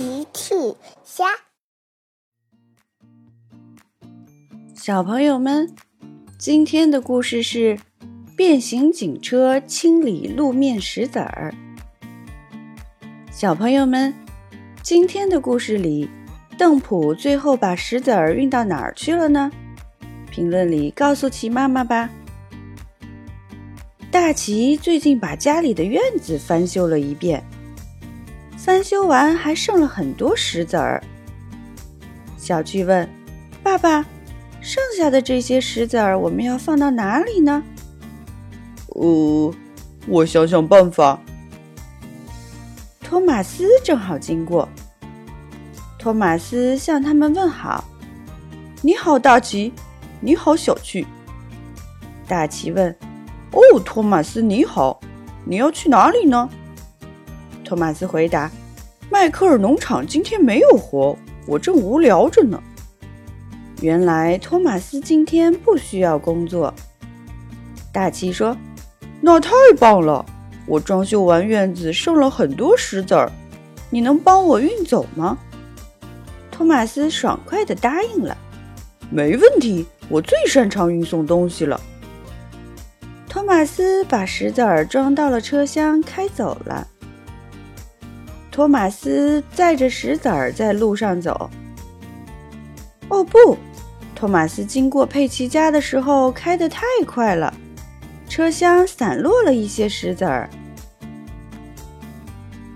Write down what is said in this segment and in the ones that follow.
奇趣虾，小朋友们，今天的故事是变形警车清理路面石子儿。小朋友们，今天的故事里，邓普最后把石子儿运到哪儿去了呢？评论里告诉奇妈妈吧。大奇最近把家里的院子翻修了一遍。翻修完还剩了很多石子儿。小巨问：“爸爸，剩下的这些石子儿我们要放到哪里呢？”“呃，我想想办法。”托马斯正好经过，托马斯向他们问好：“你好，大奇。你好，小巨。”大奇问：“哦，托马斯，你好，你要去哪里呢？”托马斯回答：“迈克尔农场今天没有活，我正无聊着呢。”原来托马斯今天不需要工作。大奇说：“那太棒了！我装修完院子，剩了很多石子儿，你能帮我运走吗？”托马斯爽快地答应了：“没问题，我最擅长运送东西了。”托马斯把石子儿装到了车厢，开走了。托马斯载着石子儿在路上走。哦不！托马斯经过佩奇家的时候开得太快了，车厢散落了一些石子儿。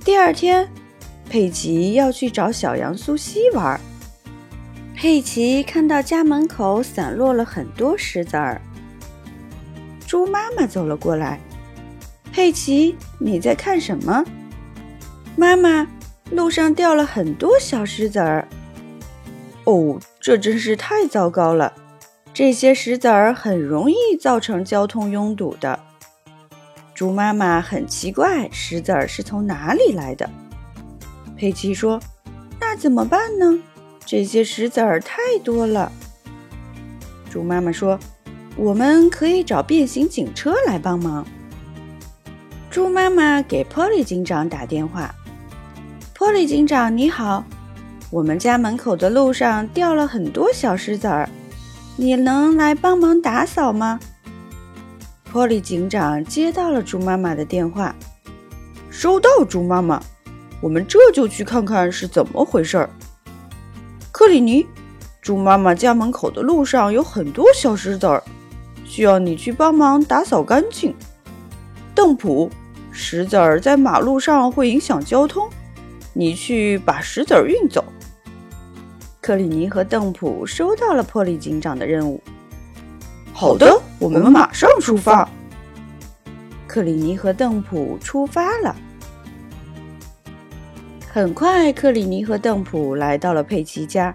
第二天，佩奇要去找小羊苏西玩。佩奇看到家门口散落了很多石子儿。猪妈妈走了过来：“佩奇，你在看什么？”妈妈，路上掉了很多小石子儿。哦，这真是太糟糕了！这些石子儿很容易造成交通拥堵的。猪妈妈很奇怪，石子儿是从哪里来的？佩奇说：“那怎么办呢？这些石子儿太多了。”猪妈妈说：“我们可以找变形警车来帮忙。”猪妈妈给波利警长打电话。波利警长，你好！我们家门口的路上掉了很多小石子儿，你能来帮忙打扫吗？波利警长接到了猪妈妈的电话，收到，猪妈妈，我们这就去看看是怎么回事儿。克里尼，猪妈妈家门口的路上有很多小石子儿，需要你去帮忙打扫干净。邓普，石子儿在马路上会影响交通。你去把石子儿运走。克里尼和邓普收到了破利警长的任务。好的，我们马上出发。克里尼和邓普出发了。很快，克里尼和邓普来到了佩奇家。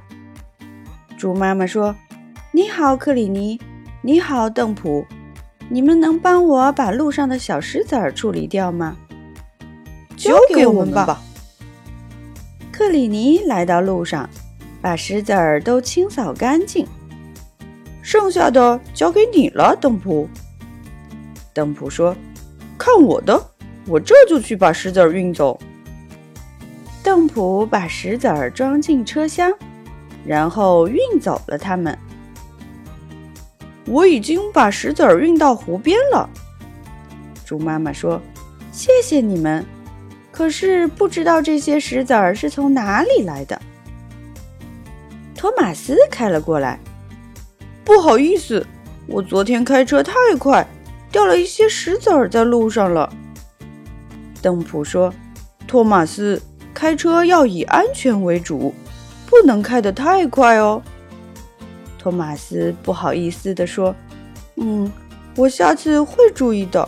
猪妈妈说：“你好，克里尼。你好，邓普。你们能帮我把路上的小石子儿处理掉吗？交给我们吧。”克里尼来到路上，把石子儿都清扫干净，剩下的交给你了，邓普。邓普说：“看我的，我这就去把石子儿运走。”邓普把石子儿装进车厢，然后运走了它们。我已经把石子儿运到湖边了，猪妈妈说：“谢谢你们。”可是不知道这些石子儿是从哪里来的。托马斯开了过来，不好意思，我昨天开车太快，掉了一些石子儿在路上了。邓普说：“托马斯，开车要以安全为主，不能开得太快哦。”托马斯不好意思地说：“嗯，我下次会注意的。”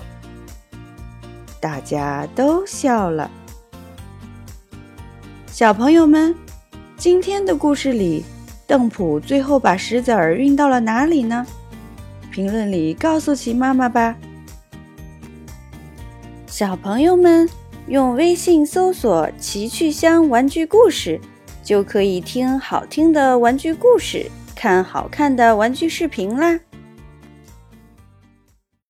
大家都笑了。小朋友们，今天的故事里，邓普最后把石子儿运到了哪里呢？评论里告诉奇妈妈吧。小朋友们，用微信搜索“奇趣箱玩具故事”，就可以听好听的玩具故事，看好看的玩具视频啦。